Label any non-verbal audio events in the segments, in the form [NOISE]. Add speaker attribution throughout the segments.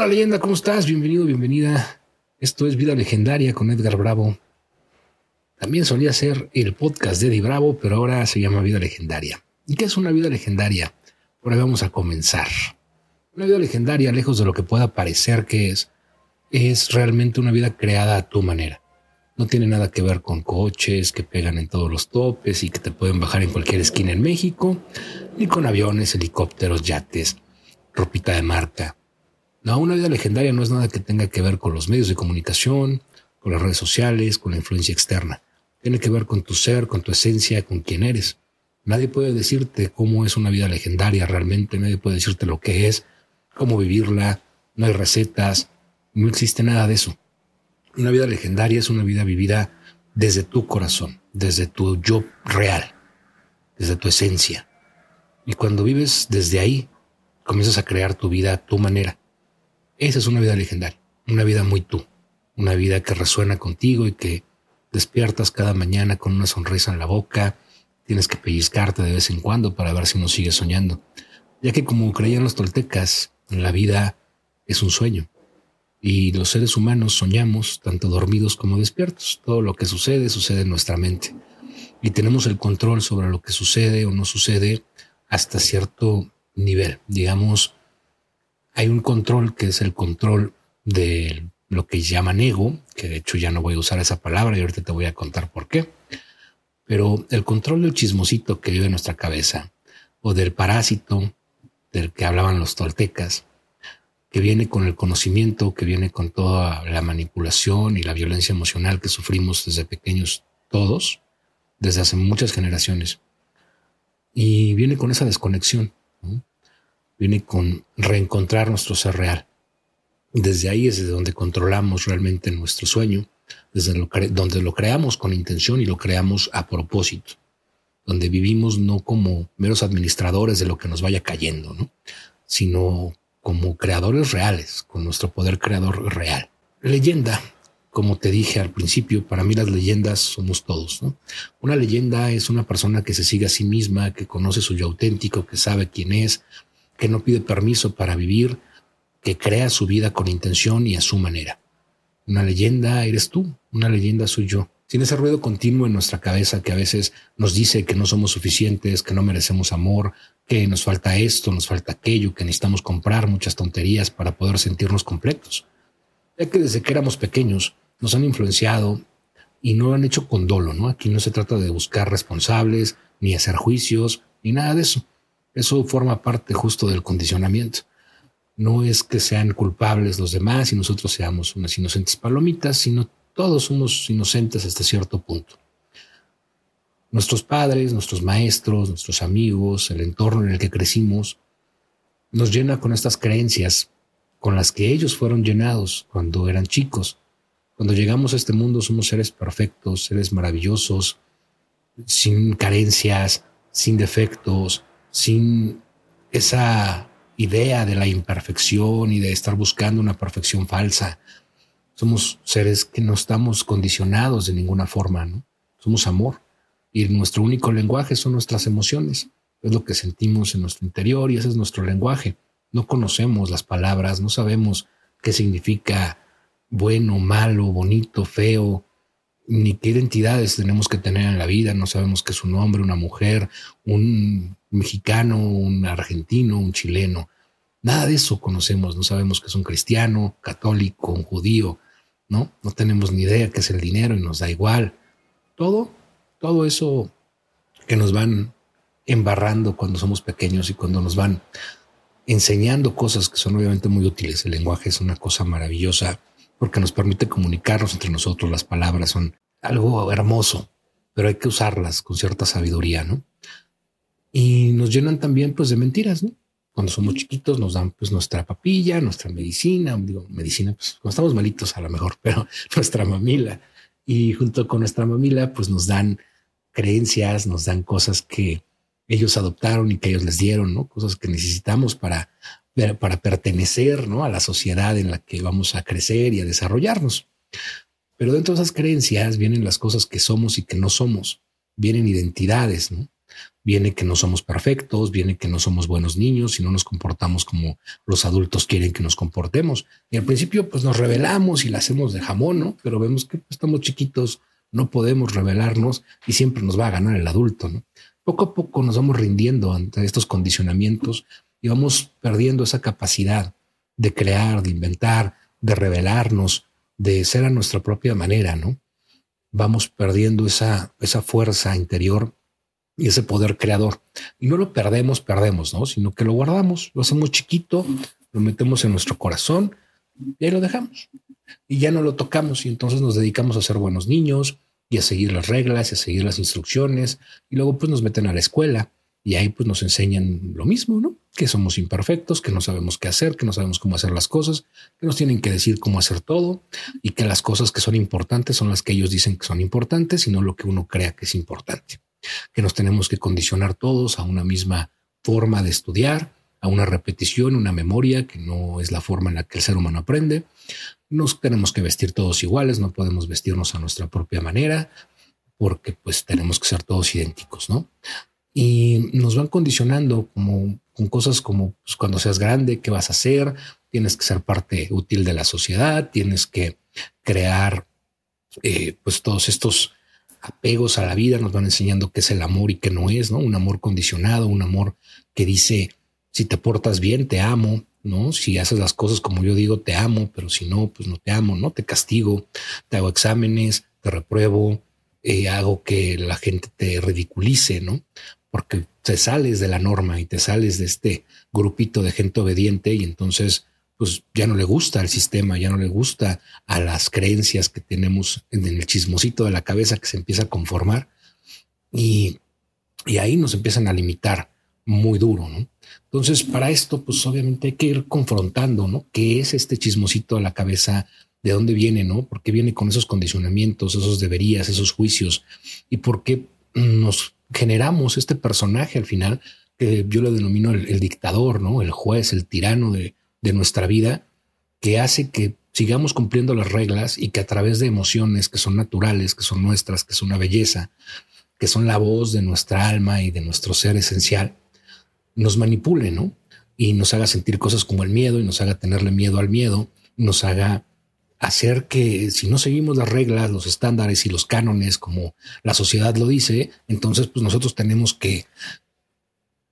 Speaker 1: Hola leyenda, ¿cómo estás? Bienvenido, bienvenida. Esto es Vida Legendaria con Edgar Bravo. También solía ser el podcast de Eddie Bravo, pero ahora se llama Vida Legendaria. ¿Y qué es una vida legendaria? Por ahí vamos a comenzar. Una vida legendaria, lejos de lo que pueda parecer que es, es realmente una vida creada a tu manera. No tiene nada que ver con coches que pegan en todos los topes y que te pueden bajar en cualquier esquina en México, ni con aviones, helicópteros, yates, ropita de marca. No, una vida legendaria no es nada que tenga que ver con los medios de comunicación, con las redes sociales, con la influencia externa. Tiene que ver con tu ser, con tu esencia, con quién eres. Nadie puede decirte cómo es una vida legendaria realmente, nadie puede decirte lo que es, cómo vivirla, no hay recetas, no existe nada de eso. Una vida legendaria es una vida vivida desde tu corazón, desde tu yo real, desde tu esencia. Y cuando vives desde ahí, comienzas a crear tu vida a tu manera. Esa es una vida legendaria, una vida muy tú, una vida que resuena contigo y que despiertas cada mañana con una sonrisa en la boca, tienes que pellizcarte de vez en cuando para ver si no sigues soñando, ya que como creían los toltecas, la vida es un sueño. Y los seres humanos soñamos tanto dormidos como despiertos. Todo lo que sucede sucede en nuestra mente. Y tenemos el control sobre lo que sucede o no sucede hasta cierto nivel, digamos, hay un control que es el control de lo que llaman ego, que de hecho ya no voy a usar esa palabra y ahorita te voy a contar por qué. Pero el control del chismosito que vive en nuestra cabeza o del parásito del que hablaban los toltecas, que viene con el conocimiento, que viene con toda la manipulación y la violencia emocional que sufrimos desde pequeños todos, desde hace muchas generaciones. Y viene con esa desconexión viene con reencontrar nuestro ser real. Desde ahí es desde donde controlamos realmente nuestro sueño, desde lo donde lo creamos con intención y lo creamos a propósito, donde vivimos no como meros administradores de lo que nos vaya cayendo, ¿no? sino como creadores reales, con nuestro poder creador real. Leyenda, como te dije al principio, para mí las leyendas somos todos. ¿no? Una leyenda es una persona que se sigue a sí misma, que conoce su yo auténtico, que sabe quién es, que no pide permiso para vivir, que crea su vida con intención y a su manera. Una leyenda eres tú, una leyenda soy yo. Sin ese ruido continuo en nuestra cabeza que a veces nos dice que no somos suficientes, que no merecemos amor, que nos falta esto, nos falta aquello, que necesitamos comprar muchas tonterías para poder sentirnos completos. Ya que desde que éramos pequeños nos han influenciado y no lo han hecho con dolo, ¿no? Aquí no se trata de buscar responsables, ni hacer juicios, ni nada de eso. Eso forma parte justo del condicionamiento. No es que sean culpables los demás y nosotros seamos unas inocentes palomitas, sino todos somos inocentes hasta cierto punto. Nuestros padres, nuestros maestros, nuestros amigos, el entorno en el que crecimos, nos llena con estas creencias con las que ellos fueron llenados cuando eran chicos. Cuando llegamos a este mundo somos seres perfectos, seres maravillosos, sin carencias, sin defectos, sin esa idea de la imperfección y de estar buscando una perfección falsa. Somos seres que no estamos condicionados de ninguna forma, ¿no? Somos amor y nuestro único lenguaje son nuestras emociones. Es lo que sentimos en nuestro interior y ese es nuestro lenguaje. No conocemos las palabras, no sabemos qué significa bueno, malo, bonito, feo, ni qué identidades tenemos que tener en la vida, no sabemos qué es un hombre, una mujer, un mexicano, un argentino, un chileno. Nada de eso conocemos, no sabemos qué es un cristiano, católico, un judío, ¿no? No tenemos ni idea qué es el dinero y nos da igual. Todo, todo eso que nos van embarrando cuando somos pequeños y cuando nos van enseñando cosas que son obviamente muy útiles. El lenguaje es una cosa maravillosa porque nos permite comunicarnos entre nosotros. Las palabras son algo hermoso, pero hay que usarlas con cierta sabiduría, ¿no? Y nos llenan también pues de mentiras, ¿no? Cuando somos chiquitos nos dan pues nuestra papilla, nuestra medicina, digo, medicina, pues cuando estamos malitos a lo mejor, [LAUGHS] pero nuestra mamila. Y junto con nuestra mamila pues nos dan creencias, nos dan cosas que ellos adoptaron y que ellos les dieron, ¿no? Cosas que necesitamos para para pertenecer ¿no? a la sociedad en la que vamos a crecer y a desarrollarnos. Pero dentro de esas creencias vienen las cosas que somos y que no somos, vienen identidades, ¿no? Viene que no somos perfectos, viene que no somos buenos niños y no nos comportamos como los adultos quieren que nos comportemos. Y al principio pues nos revelamos y la hacemos de jamón, ¿no? Pero vemos que estamos chiquitos, no podemos revelarnos y siempre nos va a ganar el adulto, ¿no? Poco a poco nos vamos rindiendo ante estos condicionamientos y vamos perdiendo esa capacidad de crear, de inventar, de revelarnos, de ser a nuestra propia manera, ¿no? Vamos perdiendo esa, esa fuerza interior y ese poder creador. Y no lo perdemos, perdemos, ¿no? Sino que lo guardamos, lo hacemos chiquito, lo metemos en nuestro corazón y ahí lo dejamos. Y ya no lo tocamos y entonces nos dedicamos a ser buenos niños y a seguir las reglas y a seguir las instrucciones. Y luego pues nos meten a la escuela y ahí pues nos enseñan lo mismo, ¿no? Que somos imperfectos, que no sabemos qué hacer, que no sabemos cómo hacer las cosas, que nos tienen que decir cómo hacer todo y que las cosas que son importantes son las que ellos dicen que son importantes y no lo que uno crea que es importante. Que nos tenemos que condicionar todos a una misma forma de estudiar, a una repetición, una memoria, que no es la forma en la que el ser humano aprende. Nos tenemos que vestir todos iguales, no podemos vestirnos a nuestra propia manera, porque pues tenemos que ser todos idénticos, ¿no? Y nos van condicionando como con cosas como pues, cuando seas grande, qué vas a hacer, tienes que ser parte útil de la sociedad, tienes que crear eh, pues todos estos apegos a la vida, nos van enseñando qué es el amor y qué no es, ¿no? Un amor condicionado, un amor que dice, si te portas bien, te amo, ¿no? Si haces las cosas como yo digo, te amo, pero si no, pues no te amo, ¿no? Te castigo, te hago exámenes, te repruebo, eh, hago que la gente te ridiculice, ¿no? Porque te sales de la norma y te sales de este grupito de gente obediente y entonces pues ya no le gusta al sistema, ya no le gusta a las creencias que tenemos en el chismosito de la cabeza que se empieza a conformar y, y ahí nos empiezan a limitar muy duro. Entonces, para esto, pues obviamente hay que ir confrontando, ¿no? ¿Qué es este chismosito de la cabeza? ¿De dónde viene, no? ¿Por qué viene con esos condicionamientos, esos deberías, esos juicios? ¿Y por qué nos generamos este personaje al final, que yo lo denomino el, dictador, ¿no? El juez, el tirano de, de nuestra vida, que hace que sigamos cumpliendo las reglas y que a través de emociones que son naturales, que son nuestras, que son una belleza, que son la voz de nuestra alma y de nuestro ser esencial, nos manipule, ¿no? Y nos haga sentir cosas como el miedo y nos haga tenerle miedo al miedo, nos haga hacer que si no seguimos las reglas, los estándares y los cánones como la sociedad lo dice, entonces pues nosotros tenemos que,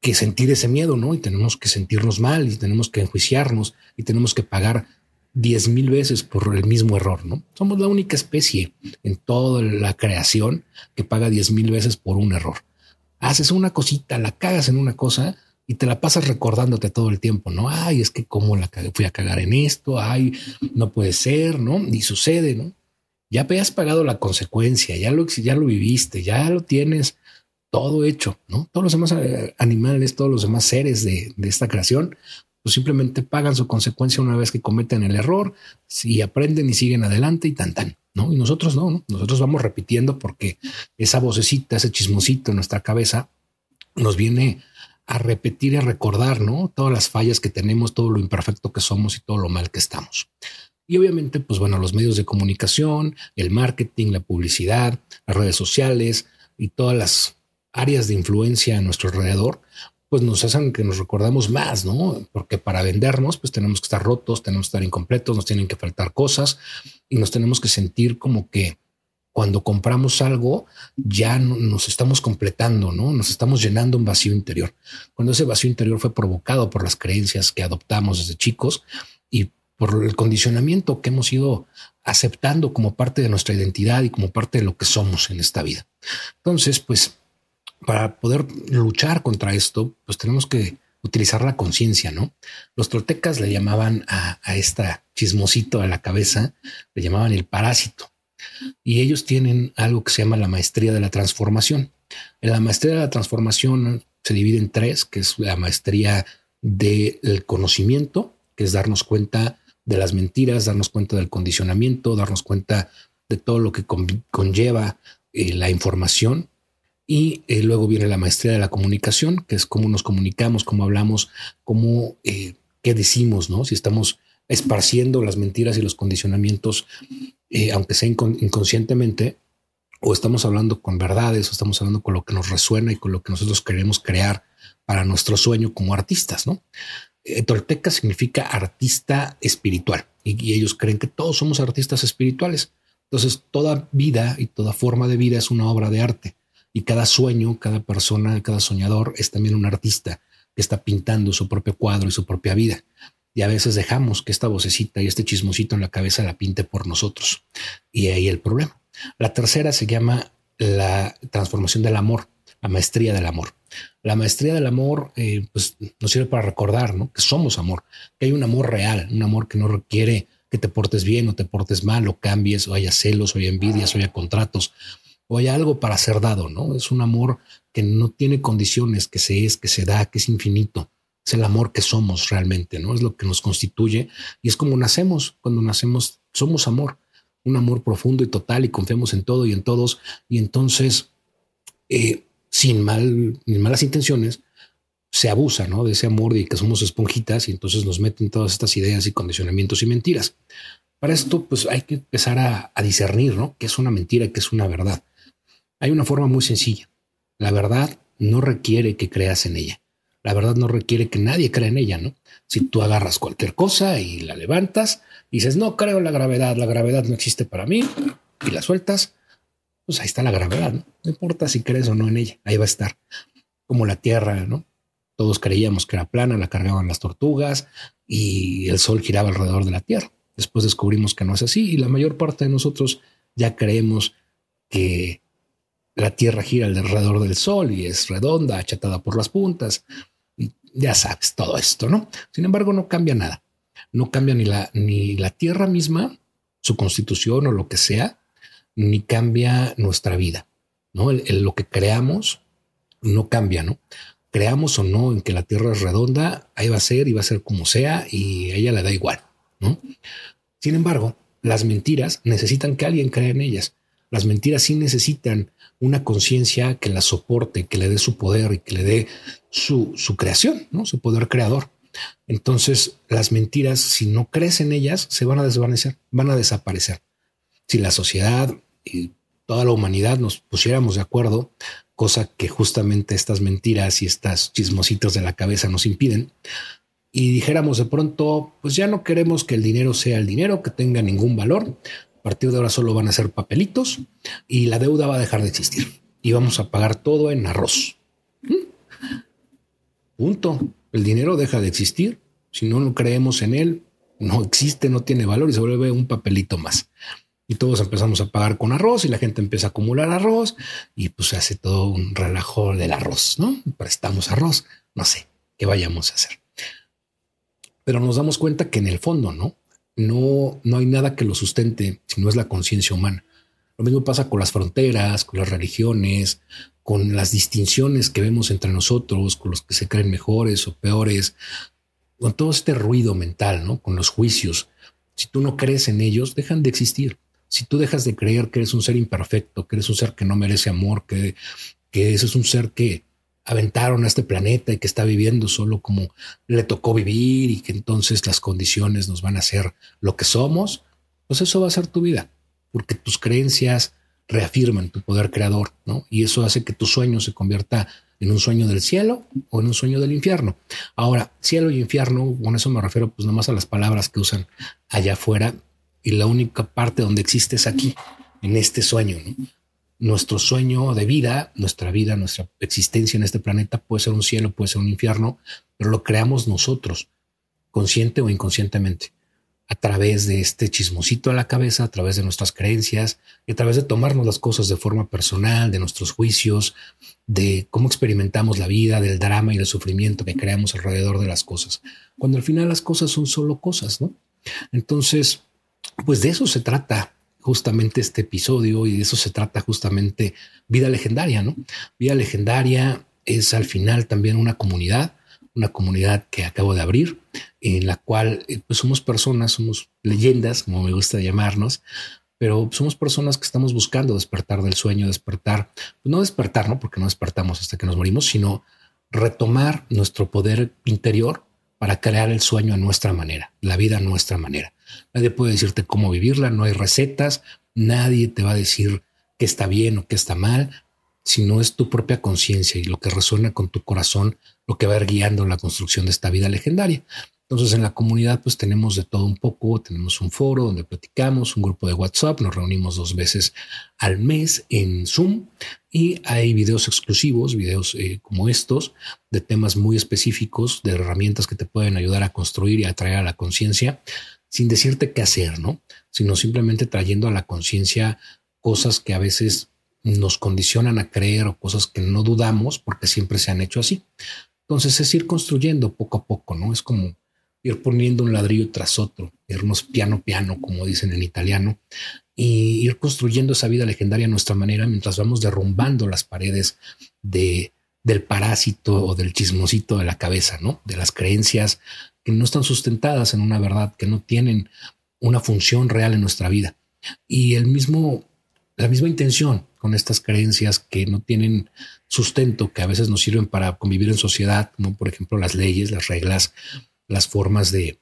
Speaker 1: que sentir ese miedo, ¿no? Y tenemos que sentirnos mal y tenemos que enjuiciarnos y tenemos que pagar diez mil veces por el mismo error, ¿no? Somos la única especie en toda la creación que paga diez mil veces por un error. Haces una cosita, la cagas en una cosa y te la pasas recordándote todo el tiempo, ¿no? Ay, es que cómo la fui a cagar en esto, ay, no puede ser, ¿no? Y sucede, ¿no? Ya has pagado la consecuencia, ya lo, ya lo viviste, ya lo tienes todo hecho, ¿no? Todos los demás eh, animales, todos los demás seres de, de esta creación, pues simplemente pagan su consecuencia una vez que cometen el error, si aprenden y siguen adelante y tan tan, ¿no? Y nosotros no, ¿no? Nosotros vamos repitiendo porque esa vocecita, ese chismosito en nuestra cabeza nos viene a repetir y a recordar, ¿no? Todas las fallas que tenemos, todo lo imperfecto que somos y todo lo mal que estamos. Y obviamente, pues bueno, los medios de comunicación, el marketing, la publicidad, las redes sociales y todas las áreas de influencia a nuestro alrededor, pues nos hacen que nos recordamos más, ¿no? Porque para vendernos, pues tenemos que estar rotos, tenemos que estar incompletos, nos tienen que faltar cosas y nos tenemos que sentir como que cuando compramos algo, ya nos estamos completando, ¿no? Nos estamos llenando un vacío interior. Cuando ese vacío interior fue provocado por las creencias que adoptamos desde chicos y por el condicionamiento que hemos ido aceptando como parte de nuestra identidad y como parte de lo que somos en esta vida. Entonces, pues, para poder luchar contra esto, pues tenemos que utilizar la conciencia, ¿no? Los toltecas le llamaban a, a esta chismosito a la cabeza, le llamaban el parásito. Y ellos tienen algo que se llama la maestría de la transformación. La maestría de la transformación se divide en tres, que es la maestría del conocimiento, que es darnos cuenta de las mentiras, darnos cuenta del condicionamiento, darnos cuenta de todo lo que conlleva eh, la información. Y eh, luego viene la maestría de la comunicación, que es cómo nos comunicamos, cómo hablamos, cómo, eh, qué decimos, ¿no? Si estamos esparciendo las mentiras y los condicionamientos, eh, aunque sea inconscientemente, o estamos hablando con verdades, o estamos hablando con lo que nos resuena y con lo que nosotros queremos crear para nuestro sueño como artistas, ¿no? Eh, Tolteca significa artista espiritual y, ellos creen que todos somos artistas espirituales. Entonces, toda vida y toda forma de vida es una obra de arte y cada sueño, cada persona, cada soñador es también un artista que está pintando su propio cuadro y su propia vida. Y a veces dejamos que esta vocecita y este chismosito en la cabeza la pinte por nosotros. Y ahí el problema. La tercera se llama la transformación del amor, la maestría del amor. La maestría del amor eh, pues, nos sirve para recordar que somos amor, que hay un amor real, un amor que no requiere que te portes bien o te portes mal o cambies o haya celos o haya envidias o haya contratos o haya algo para ser dado, ¿no? Es un amor que no tiene condiciones, que se es, que se da, que es infinito. Es el amor que somos realmente, ¿no? Es lo que nos constituye y es como nacemos. Cuando nacemos, somos amor un amor profundo y total y confiamos en todo y en todos. Y entonces, eh, sin mal, ni malas intenciones, se abusa ¿no? de ese amor y que somos esponjitas y entonces nos meten todas estas ideas y condicionamientos y mentiras. Para esto, pues hay que empezar a, a discernir ¿no? qué es una mentira y qué es una verdad. Hay una forma muy sencilla. La verdad no requiere que creas en ella. La verdad no requiere que nadie crea en ella, ¿no? Si tú agarras cualquier cosa y la levantas, y dices, no creo en la gravedad, la gravedad no existe para mí, y la sueltas, pues ahí está la gravedad, ¿no? No importa si crees o no en ella, ahí va a estar. Como la Tierra, ¿no? Todos creíamos que era plana, la cargaban las tortugas y el Sol giraba alrededor de la Tierra. Después descubrimos que no es así y la mayor parte de nosotros ya creemos que la Tierra gira alrededor del Sol y es redonda, achatada por las puntas ya sabes todo esto, ¿no? Sin embargo, no cambia nada. No cambia ni la, ni la tierra misma, su constitución o lo que sea, ni cambia nuestra vida, ¿no? lo que creamos no cambia, ¿no? Creamos o no en que la tierra es redonda, ahí va a ser y va a ser como sea y a ella le da igual, ¿no? Sin embargo, las mentiras necesitan que alguien crea en ellas. Las mentiras sí necesitan una conciencia que las soporte, que le dé su poder y que le dé su, su creación, ¿no? su poder creador. Entonces, las mentiras, si no crees en ellas, se van a desvanecer, van a desaparecer. Si la sociedad y toda la humanidad nos pusiéramos de acuerdo, cosa que justamente estas mentiras y estas chismositos de la cabeza nos impiden, y dijéramos de pronto, pues ya no queremos que el dinero sea el dinero, que tenga ningún valor, partir de ahora solo van a ser papelitos y la deuda va a dejar de existir y vamos a pagar todo en arroz. ¿Mm? Punto. El dinero deja de existir. Si no, no creemos en él, no existe, no tiene valor y se vuelve un papelito más. Y todos empezamos a pagar con arroz y la gente empieza a acumular arroz y pues se hace todo un relajo del arroz, ¿no? Prestamos arroz, no sé qué vayamos a hacer. Pero nos damos cuenta que en el fondo, ¿no? No, no hay nada que lo sustente si no es la conciencia humana. Lo mismo pasa con las fronteras, con las religiones, con las distinciones que vemos entre nosotros, con los que se creen mejores o peores, con todo este ruido mental, ¿no? Con los juicios. Si tú no crees en ellos, dejan de existir. Si tú dejas de creer que eres un ser imperfecto, que eres un ser que no merece amor, que, que ese es un ser que, aventaron a este planeta y que está viviendo solo como le tocó vivir y que entonces las condiciones nos van a hacer lo que somos, pues eso va a ser tu vida, porque tus creencias reafirman tu poder creador, ¿no? Y eso hace que tu sueño se convierta en un sueño del cielo o en un sueño del infierno. Ahora, cielo y infierno, con eso me refiero pues nomás a las palabras que usan allá afuera y la única parte donde existe es aquí, en este sueño, ¿no? Nuestro sueño de vida, nuestra vida, nuestra existencia en este planeta puede ser un cielo, puede ser un infierno, pero lo creamos nosotros, consciente o inconscientemente, a través de este chismosito a la cabeza, a través de nuestras creencias y a través de tomarnos las cosas de forma personal, de nuestros juicios, de cómo experimentamos la vida, del drama y del sufrimiento que creamos alrededor de las cosas, cuando al final las cosas son solo cosas, ¿no? Entonces, pues de eso se trata justamente este episodio y de eso se trata justamente Vida Legendaria, ¿no? Vida Legendaria es al final también una comunidad, una comunidad que acabo de abrir, en la cual eh, pues somos personas, somos leyendas, como me gusta llamarnos, pero somos personas que estamos buscando despertar del sueño, despertar, pues no despertar, ¿no? Porque no despertamos hasta que nos morimos, sino retomar nuestro poder interior para crear el sueño a nuestra manera, la vida a nuestra manera. Nadie puede decirte cómo vivirla, no hay recetas, nadie te va a decir qué está bien o qué está mal, sino es tu propia conciencia y lo que resuena con tu corazón, lo que va a ir guiando la construcción de esta vida legendaria. Entonces en la comunidad pues tenemos de todo un poco, tenemos un foro donde platicamos, un grupo de WhatsApp, nos reunimos dos veces al mes en Zoom y hay videos exclusivos, videos eh, como estos, de temas muy específicos, de herramientas que te pueden ayudar a construir y a traer a la conciencia sin decirte qué hacer, ¿no? Sino simplemente trayendo a la conciencia cosas que a veces nos condicionan a creer o cosas que no dudamos porque siempre se han hecho así. Entonces es ir construyendo poco a poco, ¿no? Es como ir poniendo un ladrillo tras otro, irnos piano piano, como dicen en italiano, y ir construyendo esa vida legendaria a nuestra manera mientras vamos derrumbando las paredes de, del parásito o del chismosito de la cabeza, ¿no? De las creencias que no están sustentadas en una verdad, que no tienen una función real en nuestra vida. Y el mismo, la misma intención con estas creencias que no tienen sustento, que a veces nos sirven para convivir en sociedad, como por ejemplo las leyes, las reglas, las formas de,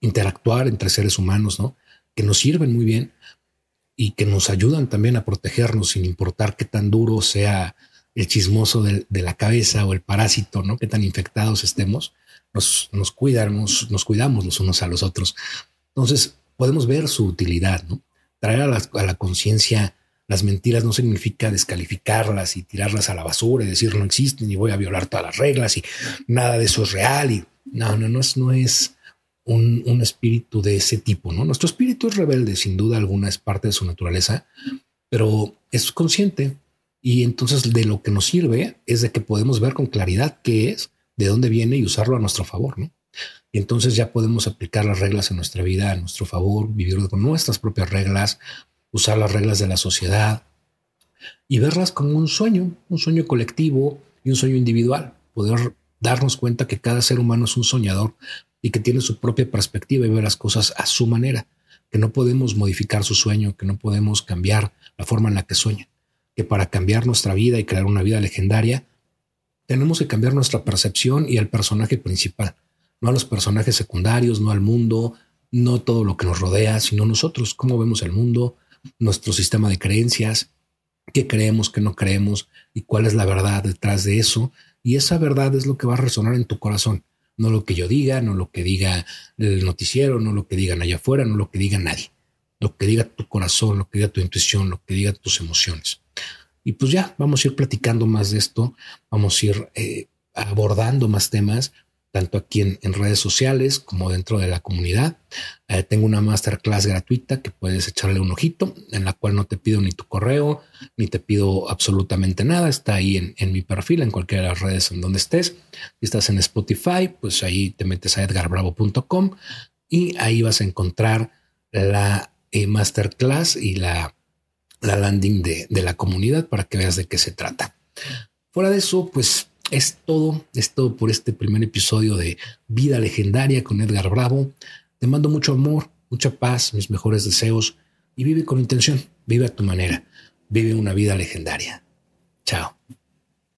Speaker 1: interactuar entre seres humanos, ¿no? Que nos sirven muy bien y que nos ayudan también a protegernos sin importar qué tan duro sea el chismoso de, la cabeza o el parásito, ¿no? Qué tan infectados estemos, nos, cuidamos, nos cuidamos los unos a los otros. Entonces podemos ver su utilidad, ¿no? Traer a la, la conciencia las mentiras no significa descalificarlas y tirarlas a la basura y decir no existen y voy a violar todas las reglas y nada de eso es real y no, no, no es, no es un, un, espíritu de ese tipo, ¿no? Nuestro espíritu es rebelde, sin duda alguna, es parte de su naturaleza, pero es consciente y entonces de lo que nos sirve es de que podemos ver con claridad qué es, de dónde viene y usarlo a nuestro favor, ¿no? Y entonces ya podemos aplicar las reglas en nuestra vida a nuestro favor, vivir con nuestras propias reglas, usar las reglas de la sociedad y verlas como un sueño, un sueño colectivo y un sueño individual, poder darnos cuenta que cada ser humano es un soñador y que tiene su propia perspectiva y ve las cosas a su manera, que no podemos modificar su sueño, que no podemos cambiar la forma en la que sueña, que para cambiar nuestra vida y crear una vida legendaria, tenemos que cambiar nuestra percepción y el personaje principal, no a los personajes secundarios, no al mundo, no todo lo que nos rodea, sino nosotros, cómo vemos el mundo, nuestro sistema de creencias, qué creemos, qué no creemos y cuál es la verdad detrás de eso y esa verdad es lo que va a resonar en tu corazón, no lo que yo diga, no lo que diga el noticiero, no lo que digan allá afuera, no lo que diga nadie, lo que diga tu corazón, lo que diga tu intuición, lo que diga tus emociones. Y pues ya, vamos a ir platicando más de esto, vamos a ir eh, abordando más temas tanto aquí en, redes sociales como dentro de la comunidad. Eh, tengo una masterclass gratuita que puedes echarle un ojito, en la cual no te pido ni tu correo, ni te pido absolutamente nada. Está ahí en, mi perfil, en cualquiera de las redes en donde estés. Si estás en Spotify, pues ahí te metes a edgarbravo.com y ahí vas a encontrar la eh, masterclass y la, la landing de, de la comunidad para que veas de qué se trata. Fuera de eso, pues es todo, es todo por este primer episodio de Vida Legendaria con Edgar Bravo. Te mando mucho amor, mucha paz, mis mejores deseos y vive con intención, vive a tu manera, vive una vida legendaria. Chao.